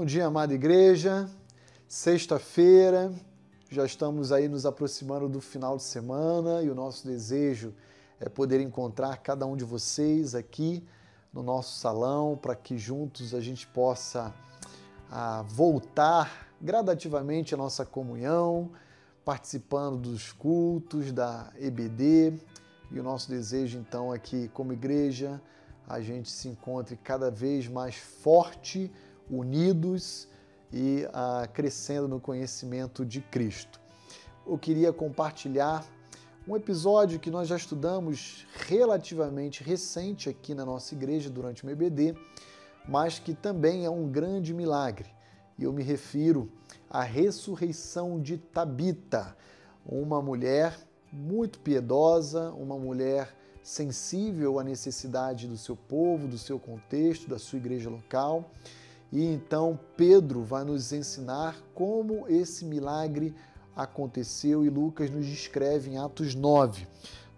Bom dia, amada igreja. Sexta-feira, já estamos aí nos aproximando do final de semana e o nosso desejo é poder encontrar cada um de vocês aqui no nosso salão para que juntos a gente possa ah, voltar gradativamente à nossa comunhão, participando dos cultos da EBD. E o nosso desejo então é que, como igreja, a gente se encontre cada vez mais forte, unidos e ah, crescendo no conhecimento de Cristo. Eu queria compartilhar um episódio que nós já estudamos relativamente recente aqui na nossa igreja durante o EBD, mas que também é um grande milagre. E eu me refiro à ressurreição de Tabita, uma mulher muito piedosa, uma mulher sensível à necessidade do seu povo, do seu contexto, da sua igreja local. E então Pedro vai nos ensinar como esse milagre aconteceu e Lucas nos descreve em Atos 9,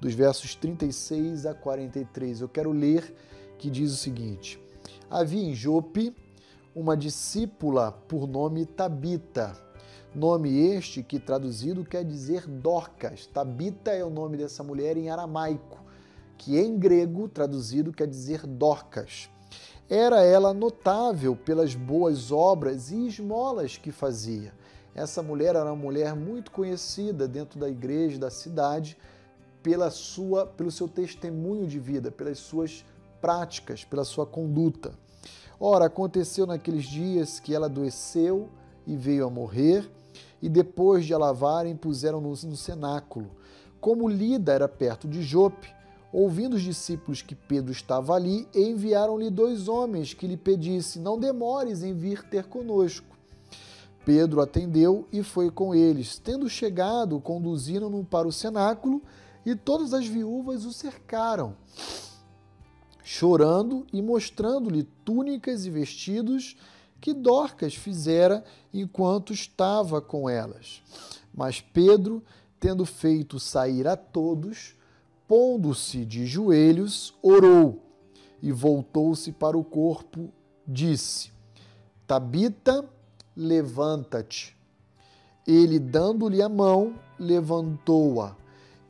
dos versos 36 a 43. Eu quero ler que diz o seguinte: Havia em Jope uma discípula por nome Tabita, nome este que traduzido quer dizer Dorcas. Tabita é o nome dessa mulher em aramaico que em grego traduzido quer dizer Dorcas. Era ela notável pelas boas obras e esmolas que fazia. Essa mulher era uma mulher muito conhecida dentro da igreja da cidade pela sua, pelo seu testemunho de vida, pelas suas práticas, pela sua conduta. Ora, aconteceu naqueles dias que ela adoeceu e veio a morrer, e depois de a lavarem, puseram-no no cenáculo. Como Lida era perto de Jope, Ouvindo os discípulos que Pedro estava ali, enviaram-lhe dois homens que lhe pedisse: Não demores em vir ter conosco. Pedro atendeu e foi com eles. Tendo chegado, conduziram-no para o cenáculo e todas as viúvas o cercaram, chorando e mostrando-lhe túnicas e vestidos que Dorcas fizera enquanto estava com elas. Mas Pedro, tendo feito sair a todos, pondo-se de joelhos, orou e voltou-se para o corpo, disse: Tabita, levanta-te. Ele, dando-lhe a mão, levantou-a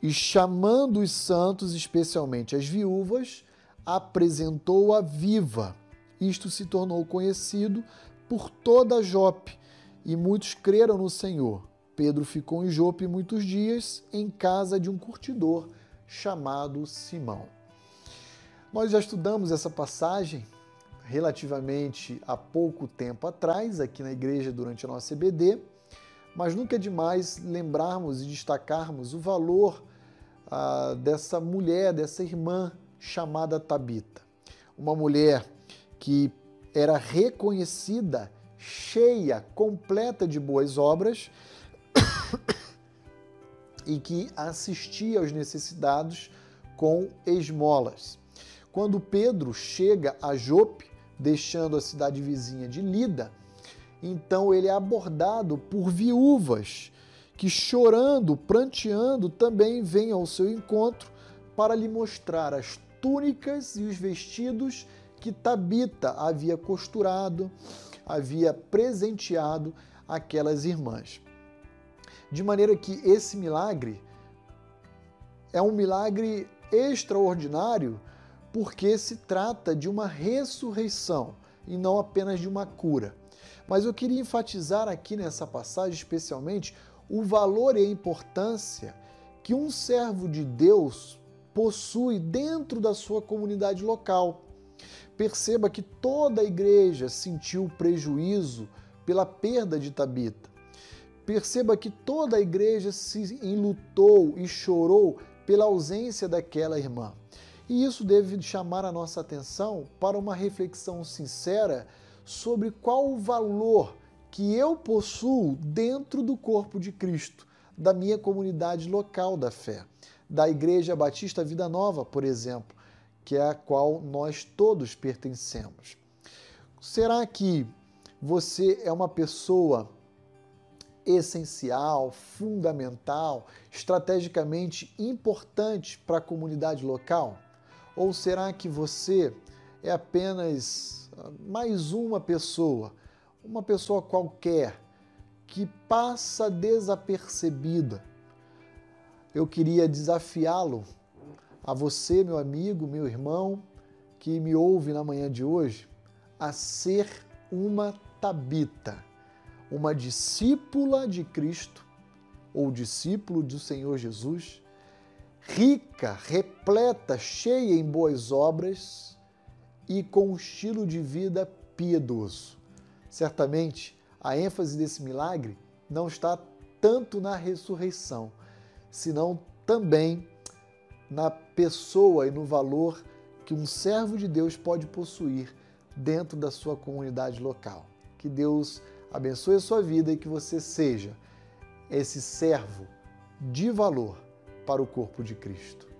e, chamando os santos, especialmente as viúvas, apresentou-a viva. Isto se tornou conhecido por toda Jope e muitos creram no Senhor. Pedro ficou em Jope muitos dias, em casa de um curtidor chamado Simão. Nós já estudamos essa passagem relativamente há pouco tempo atrás, aqui na igreja durante a nossa EBD, mas nunca é demais lembrarmos e destacarmos o valor ah, dessa mulher, dessa irmã chamada Tabita. Uma mulher que era reconhecida, cheia, completa de boas obras e que assistia aos necessitados com esmolas. Quando Pedro chega a Jope, deixando a cidade vizinha de Lida, então ele é abordado por viúvas que, chorando, pranteando, também vêm ao seu encontro para lhe mostrar as túnicas e os vestidos que Tabita havia costurado, havia presenteado aquelas irmãs. De maneira que esse milagre é um milagre extraordinário porque se trata de uma ressurreição e não apenas de uma cura. Mas eu queria enfatizar aqui nessa passagem, especialmente, o valor e a importância que um servo de Deus possui dentro da sua comunidade local. Perceba que toda a igreja sentiu prejuízo pela perda de Tabita. Perceba que toda a igreja se enlutou e chorou pela ausência daquela irmã. E isso deve chamar a nossa atenção para uma reflexão sincera sobre qual o valor que eu possuo dentro do corpo de Cristo, da minha comunidade local da fé, da Igreja Batista Vida Nova, por exemplo, que é a qual nós todos pertencemos. Será que você é uma pessoa essencial, fundamental, estrategicamente importante para a comunidade local? Ou será que você é apenas mais uma pessoa, uma pessoa qualquer que passa desapercebida. Eu queria desafiá-lo, a você, meu amigo, meu irmão, que me ouve na manhã de hoje, a ser uma Tabita, uma discípula de Cristo ou discípulo do Senhor Jesus, rica, repleta, cheia em boas obras e com um estilo de vida piedoso. Certamente, a ênfase desse milagre não está tanto na ressurreição, senão também na pessoa e no valor que um servo de Deus pode possuir dentro da sua comunidade local. Que Deus abençoe a sua vida e que você seja esse servo de valor para o corpo de Cristo.